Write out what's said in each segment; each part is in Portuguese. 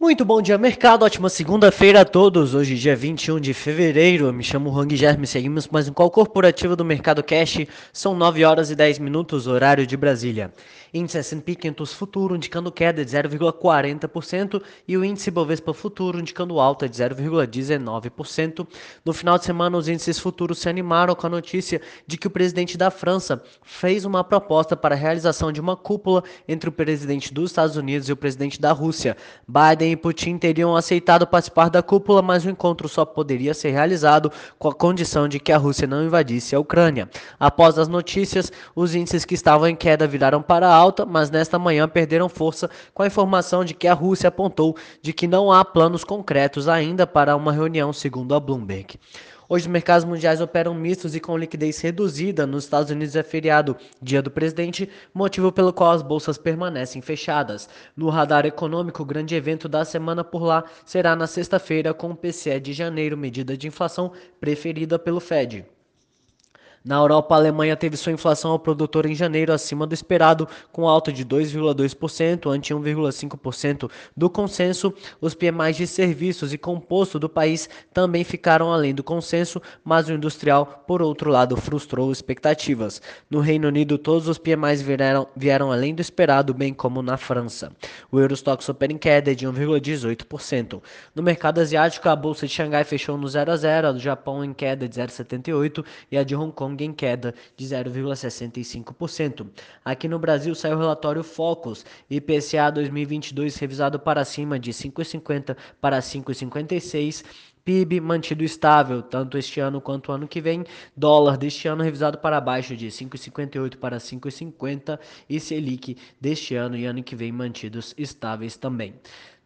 Muito bom dia, mercado. Ótima segunda-feira a todos. Hoje, dia 21 de fevereiro. Eu me chamo Hang Germe. Seguimos mais um call corporativo do Mercado Cash. São 9 horas e 10 minutos, horário de Brasília. Índice S&P 500 futuro indicando queda de 0,40% e o índice Bovespa futuro indicando alta de 0,19%. No final de semana, os índices futuros se animaram com a notícia de que o presidente da França fez uma proposta para a realização de uma cúpula entre o presidente dos Estados Unidos e o presidente da Rússia. Biden e Putin teriam aceitado participar da cúpula, mas o encontro só poderia ser realizado com a condição de que a Rússia não invadisse a Ucrânia. Após as notícias, os índices que estavam em queda viraram para alta, mas nesta manhã perderam força com a informação de que a Rússia apontou de que não há planos concretos ainda para uma reunião, segundo a Bloomberg. Hoje os mercados mundiais operam mistos e com liquidez reduzida. Nos Estados Unidos é feriado, dia do presidente, motivo pelo qual as bolsas permanecem fechadas. No radar econômico, o grande evento da semana por lá será na sexta-feira com o PCE de janeiro, medida de inflação preferida pelo Fed. Na Europa, a Alemanha teve sua inflação ao produtor em janeiro acima do esperado, com alta de 2,2% ante 1,5% do consenso. Os PMIs de serviços e composto do país também ficaram além do consenso, mas o industrial, por outro lado, frustrou expectativas. No Reino Unido, todos os PMIs vieram, vieram além do esperado, bem como na França. O Eurostox opera em queda de 1,18%. No mercado asiático, a bolsa de Xangai fechou no 0 a 0, a do Japão em queda de 0,78 e a de Hong Kong Kong em queda de 0,65%. Aqui no Brasil saiu o relatório Focus, IPCA 2022 revisado para cima de 5,50 para 5,56. PIB mantido estável, tanto este ano quanto ano que vem. Dólar deste ano revisado para baixo de 5,58 para 5,50 e Selic deste ano e ano que vem mantidos estáveis também.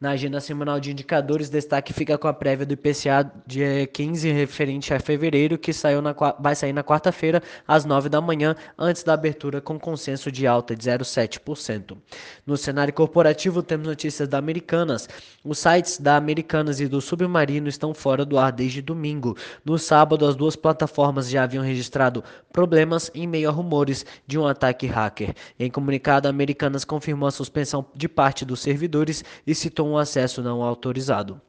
Na agenda semanal de indicadores, destaque fica com a prévia do IPCA de 15 referente a fevereiro, que saiu na, vai sair na quarta-feira às 9 da manhã, antes da abertura com consenso de alta de 0,7%. No cenário corporativo, temos notícias da Americanas. Os sites da Americanas e do Submarino estão fora do ar desde domingo. No sábado, as duas plataformas já haviam registrado problemas em meio a rumores de um ataque hacker. Em comunicado, a Americanas confirmou a suspensão de parte dos servidores e citou um acesso não autorizado.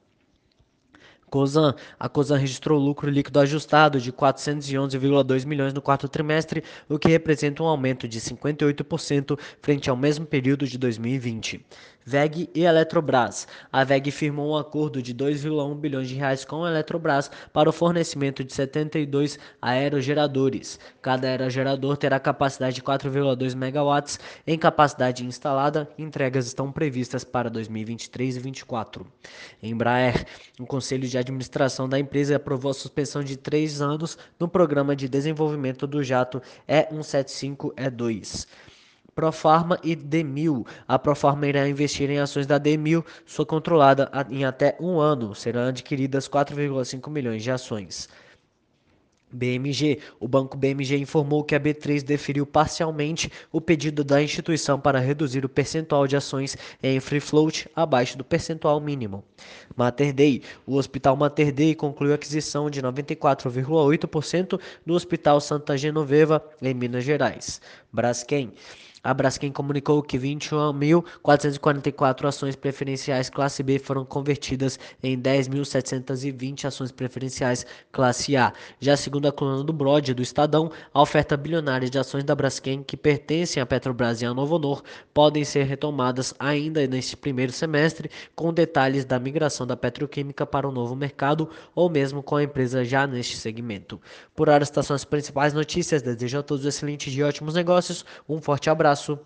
Cosan. A Cosan registrou lucro líquido ajustado de 411,2 milhões no quarto trimestre, o que representa um aumento de 58% frente ao mesmo período de 2020. VEG e Eletrobras. A VEG firmou um acordo de 2,1 bilhões de reais com a Eletrobras para o fornecimento de 72 aerogeradores. Cada aerogerador terá capacidade de 4,2 megawatts em capacidade instalada. Entregas estão previstas para 2023 e 2024. Embraer. O Conselho de Administração da empresa aprovou a suspensão de três anos no programa de desenvolvimento do jato E175E2. Profarma e Demil. A Profarma irá investir em ações da Demil, sua controlada em até um ano. Serão adquiridas 4,5 milhões de ações. BMG. O banco BMG informou que a B3 deferiu parcialmente o pedido da instituição para reduzir o percentual de ações em free float abaixo do percentual mínimo. Mater Dei. O Hospital Mater Dei concluiu a aquisição de 94,8% do Hospital Santa Genoveva, em Minas Gerais. Braskem. A Braskem comunicou que 21.444 ações preferenciais classe B foram convertidas em 10.720 ações preferenciais classe A. Já segundo a coluna do Brod do Estadão, a oferta bilionária de ações da Braskem que pertencem à Petrobras e à Novo Honor podem ser retomadas ainda neste primeiro semestre, com detalhes da migração da petroquímica para o novo mercado ou mesmo com a empresa já neste segmento. Por hora, estas são as principais notícias. Desejo a todos um excelente dia e ótimos negócios. Um forte abraço abraço